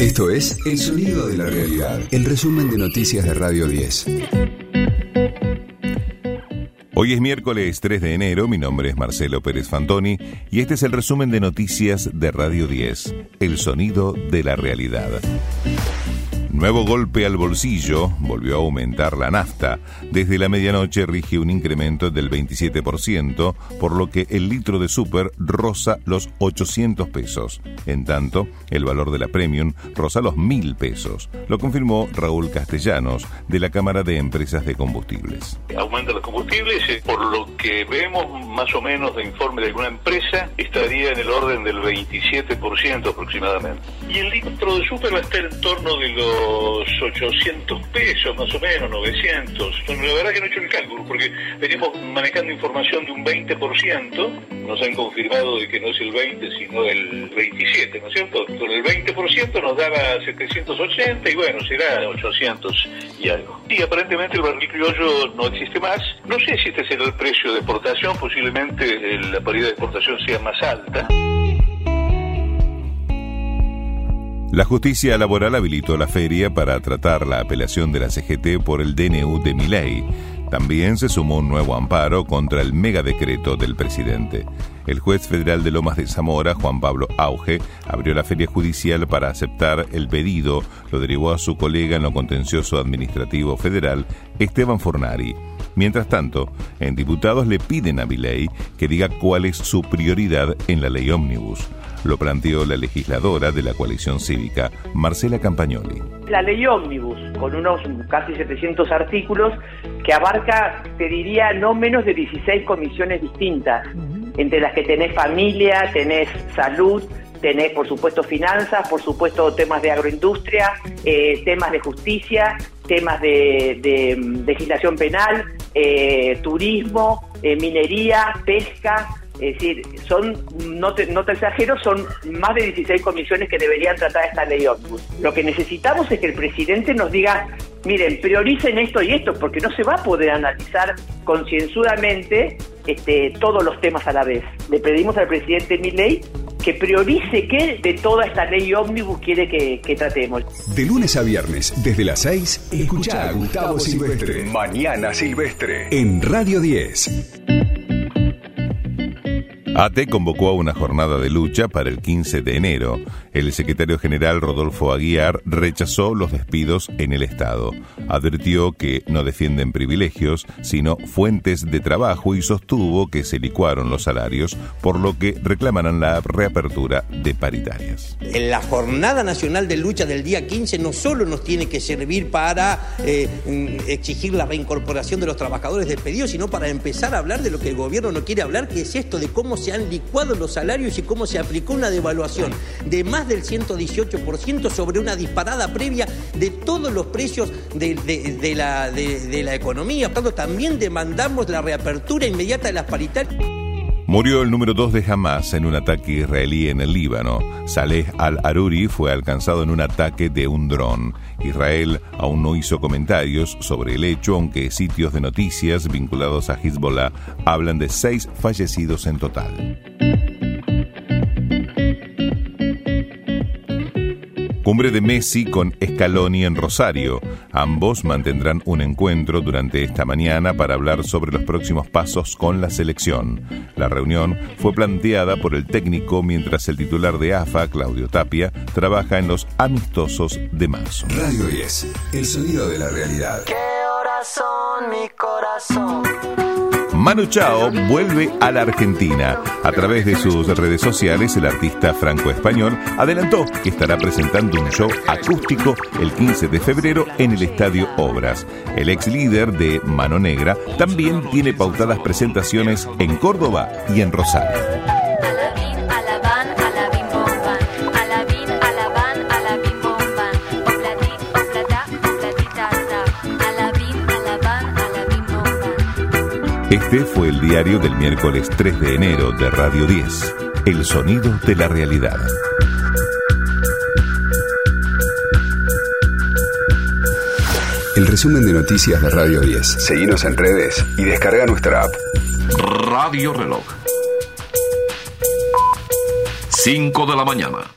Esto es El Sonido de la Realidad, el resumen de noticias de Radio 10. Hoy es miércoles 3 de enero, mi nombre es Marcelo Pérez Fantoni y este es el resumen de noticias de Radio 10, El Sonido de la Realidad. Nuevo golpe al bolsillo, volvió a aumentar la nafta. Desde la medianoche rige un incremento del 27%, por lo que el litro de super roza los 800 pesos. En tanto, el valor de la premium roza los 1000 pesos. Lo confirmó Raúl Castellanos, de la Cámara de Empresas de Combustibles. Los combustibles, por lo que vemos más o menos de informe de alguna empresa, estaría en el orden del 27% aproximadamente. Y el litro de super va a estar en torno de los 800 pesos, más o menos, 900. Bueno, la verdad que no he hecho el cálculo, porque venimos manejando información de un 20%, nos han confirmado de que no es el 20, sino el 27, ¿no es cierto? Con el 20% nos daba 780 y bueno, será 800 y algo. Aparentemente el barril criollo no existe más. No sé si este será el precio de exportación, posiblemente la paridad de exportación sea más alta. La justicia laboral habilitó la feria para tratar la apelación de la CGT por el DNU de Miley. También se sumó un nuevo amparo contra el megadecreto del presidente. El juez federal de Lomas de Zamora, Juan Pablo Auge, abrió la feria judicial para aceptar el pedido, lo derivó a su colega en lo contencioso administrativo federal, Esteban Fornari. Mientras tanto, en diputados le piden a Milei que diga cuál es su prioridad en la ley ómnibus. Lo planteó la legisladora de la coalición cívica, Marcela Campagnoli. La ley ómnibus, con unos casi 700 artículos, que abarca, te diría, no menos de 16 comisiones distintas, entre las que tenés familia, tenés salud, tenés, por supuesto, finanzas, por supuesto, temas de agroindustria, eh, temas de justicia, temas de, mm, legislación penal, eh, turismo, eh, minería, pesca, es decir, son, no te, no te exagero, son más de 16 comisiones que deberían tratar esta ley. Lo que necesitamos es que el presidente nos diga, miren, prioricen esto y esto, porque no se va a poder analizar concienzudamente este, todos los temas a la vez. Le pedimos al presidente Milei que priorice qué de toda esta ley ómnibus quiere que, que, tratemos. De lunes a viernes, desde las 6, escucha a Gustavo Silvestre. Mañana Silvestre. En Radio 10. ATE convocó a una jornada de lucha para el 15 de enero. El secretario general Rodolfo Aguiar rechazó los despidos en el Estado. Advirtió que no defienden privilegios, sino fuentes de trabajo y sostuvo que se licuaron los salarios, por lo que reclamarán la reapertura de paritarias. La Jornada Nacional de Lucha del día 15 no solo nos tiene que servir para eh, exigir la reincorporación de los trabajadores despedidos, sino para empezar a hablar de lo que el gobierno no quiere hablar, que es esto de cómo se han licuado los salarios y cómo se aplicó una devaluación de más del 118% sobre una disparada previa de todos los precios de, la, de la economía. Por tanto, también demandamos la reapertura inmediata de las paritarias. Murió el número 2 de Hamas en un ataque israelí en el Líbano. Saleh al-Aruri fue alcanzado en un ataque de un dron. Israel aún no hizo comentarios sobre el hecho, aunque sitios de noticias vinculados a Hezbollah hablan de seis fallecidos en total. Cumbre de Messi con Scaloni en Rosario. Ambos mantendrán un encuentro durante esta mañana para hablar sobre los próximos pasos con la selección. La reunión fue planteada por el técnico mientras el titular de AFA, Claudio Tapia, trabaja en los amistosos de marzo. Radio 10, el sonido de la realidad. ¿Qué horas son mi corazón? Manu Chao vuelve a la Argentina. A través de sus redes sociales, el artista franco-español adelantó que estará presentando un show acústico el 15 de febrero en el Estadio Obras. El ex líder de Mano Negra también tiene pautadas presentaciones en Córdoba y en Rosario. Este fue el diario del miércoles 3 de enero de Radio 10, El sonido de la realidad. El resumen de noticias de Radio 10. Seguimos en redes y descarga nuestra app. Radio Reloj. 5 de la mañana.